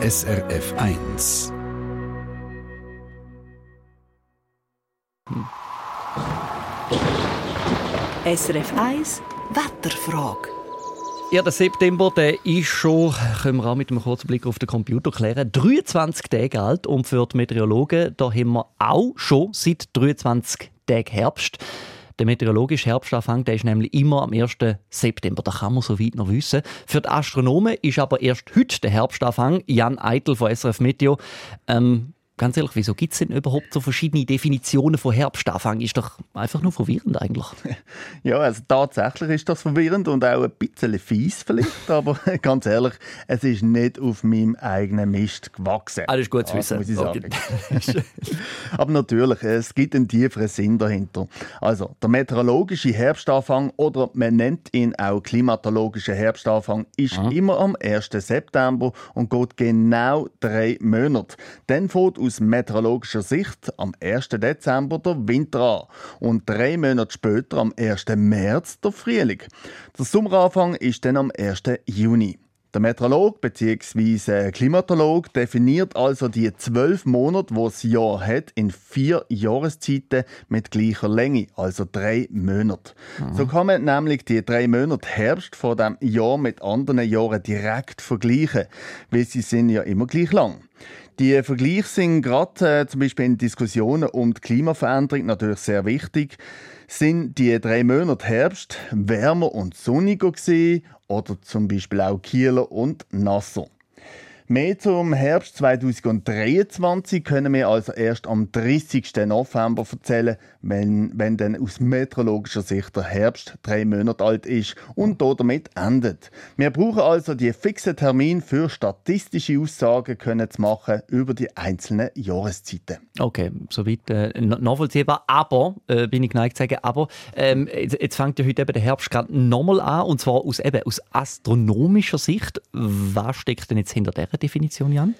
SRF 1. SRF 1 Wetterfrage. Ja, der September der ist schon, können wir auch mit einem kurzen Blick auf den Computer klären, 23 Tage alt. Und für die Meteorologen, da haben wir auch schon seit 23 Tagen Herbst. Der meteorologische Herbstanfang der ist nämlich immer am 1. September. Da kann man so weit noch wissen. Für die Astronomen ist aber erst heute der Herbstanfang. Jan Eitel von SRF Meteo. Ähm, Ganz ehrlich, wieso gibt es denn überhaupt so verschiedene Definitionen von Herbstanfang? Ist doch einfach nur verwirrend eigentlich. Ja, also tatsächlich ist das verwirrend und auch ein bisschen fies vielleicht, aber ganz ehrlich, es ist nicht auf meinem eigenen Mist gewachsen. Alles gut zu wissen. Muss ich sagen. Okay. aber natürlich, es gibt einen tieferen Sinn dahinter. Also, der meteorologische Herbstanfang oder man nennt ihn auch klimatologischer Herbstanfang ist Aha. immer am 1. September und geht genau drei Monate. Dann fängt aus meteorologischer Sicht am 1. Dezember der Winter an und drei Monate später, am 1. März, der Frühling. Der Sommeranfang ist dann am 1. Juni. Der Meteorolog bzw. Klimatolog definiert also die zwölf Monate, wo das Jahr hat, in vier Jahreszeiten mit gleicher Länge, also drei Monate. Mhm. So kann man nämlich die drei Monate Herbst von dem Jahr mit anderen Jahren direkt vergleichen, weil sie sind ja immer gleich lang. Die Vergleiche sind gerade äh, zum Beispiel in Diskussionen um die Klimaveränderung natürlich sehr wichtig. Sind die drei Monate Herbst wärmer und sonniger gewesen, oder zum Beispiel auch Kieler und nasser? Mehr zum Herbst 2023 können wir also erst am 30. November erzählen, wenn, wenn dann aus meteorologischer Sicht der Herbst drei Monate alt ist und damit endet. Wir brauchen also die fixen Termin für statistische Aussagen können zu machen über die einzelnen Jahreszeiten. Okay, soweit äh, nachvollziehbar. Aber, äh, bin ich geneigt zu sagen, aber ähm, jetzt, jetzt fängt ja heute eben der Herbst gerade nochmal an und zwar aus, eben, aus astronomischer Sicht. Was steckt denn jetzt hinter der Definition, Jan?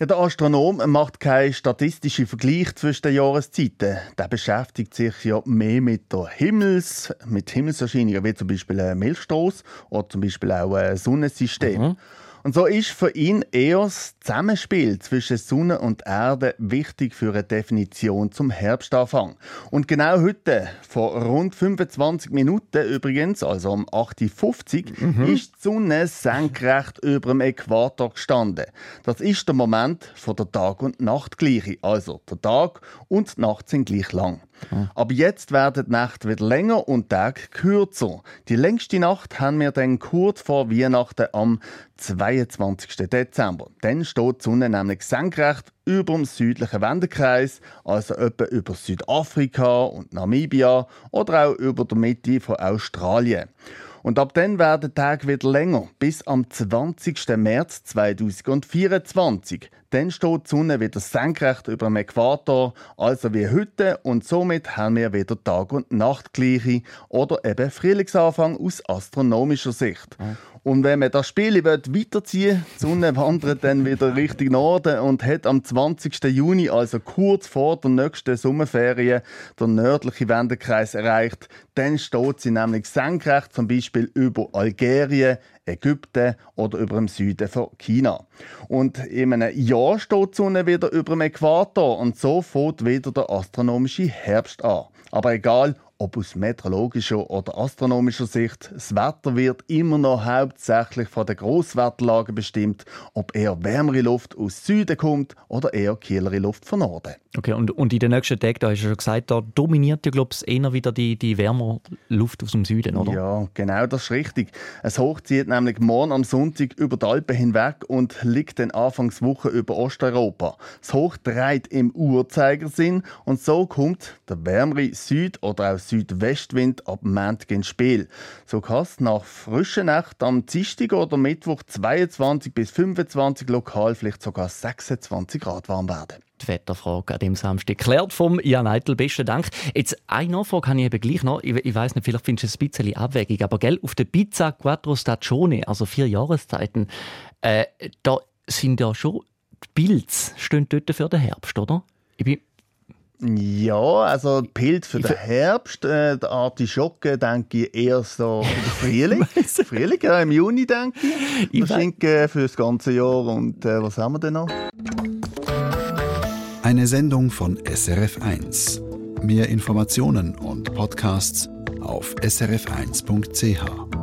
Ja, der Astronom macht keinen statistischen Vergleich zwischen den Jahreszeiten. Der beschäftigt sich ja mehr mit der Himmels, mit Himmelserscheinungen, wie zum Beispiel ein Milchstoß oder zum Beispiel auch ein Sonnensystem. Mhm. Und so ist für ihn eher das Zusammenspiel zwischen Sonne und Erde wichtig für eine Definition zum Herbstanfang. Und genau heute, vor rund 25 Minuten übrigens, also um 8.50 Uhr, mhm. ist die Sonne senkrecht über dem Äquator gestanden. Das ist der Moment von der Tag- und Nachtgleiche. Also der Tag und die Nacht sind gleich lang. Aber jetzt werden die Nächte wieder länger und Tage kürzer. Die längste Nacht haben wir dann kurz vor Weihnachten am 22. Dezember. Dann steht die Sonne nämlich senkrecht über dem südlichen Wendekreis, also etwa über Südafrika und Namibia oder auch über der Mitte von Australien. Und ab dann werden die Tage wieder länger, bis am 20. März 2024. Dann steht die Sonne wieder senkrecht über dem Äquator, also wie heute, und somit haben wir wieder Tag- und Nachtgleiche oder eben Frühlingsanfang aus astronomischer Sicht. Mhm. Und wenn man das Spiel weiterziehen will, die Sonne wandert dann wieder Richtung Norden und hat am 20. Juni, also kurz vor der nächsten Sommerferien, den nördlichen Wendekreis erreicht. Dann steht sie nämlich senkrecht, zum Beispiel über Algerien, Ägypten oder über dem Süden von China. Und in einem Jahr steht die Sonne wieder über dem Äquator und so fängt wieder der astronomische Herbst an. Aber egal, ob aus meteorologischer oder astronomischer Sicht, das Wetter wird immer noch hauptsächlich von der Grosswetterlage bestimmt, ob eher wärmere Luft aus Süden kommt oder eher kühlere Luft von Norden. Okay, und, und in den nächsten Tagen, da hast du schon gesagt, da dominiert ja, glaube ich, eher wieder die, die wärmere Luft aus dem Süden, oder? Ja, genau, das ist richtig. Es hochzieht nämlich morgen am Sonntag über die Alpen hinweg und liegt dann Anfangswoche über Osteuropa. Das Hoch dreht im Uhrzeigersinn und so kommt der wärmere Süd- oder auch Südwestwind ab Montag ins Spiel. So kann es nach frischen Nacht am Dienstag oder Mittwoch 22 bis 25 lokal vielleicht sogar 26 Grad warm werden die Wetterfrage an dem Samstag geklärt vom Jan Eitel. Besten Dank. Jetzt eine Nachfrage habe ich eben gleich noch. Ich, ich weiß nicht, vielleicht findest du es ein bisschen abwegig, aber gell, auf der Pizza Quattro Stagione, also vier Jahreszeiten, äh, da sind ja schon die Pilze stehen dort für den Herbst, oder? Ich bin Ja, also Pilz für den Herbst, äh, der Artischocke denke ich eher so für den Frühling. Frühling, ja, im Juni denke ich. ich Schinken für das ganze Jahr und äh, was haben wir denn noch? Eine Sendung von SRF1. Mehr Informationen und Podcasts auf srf1.ch.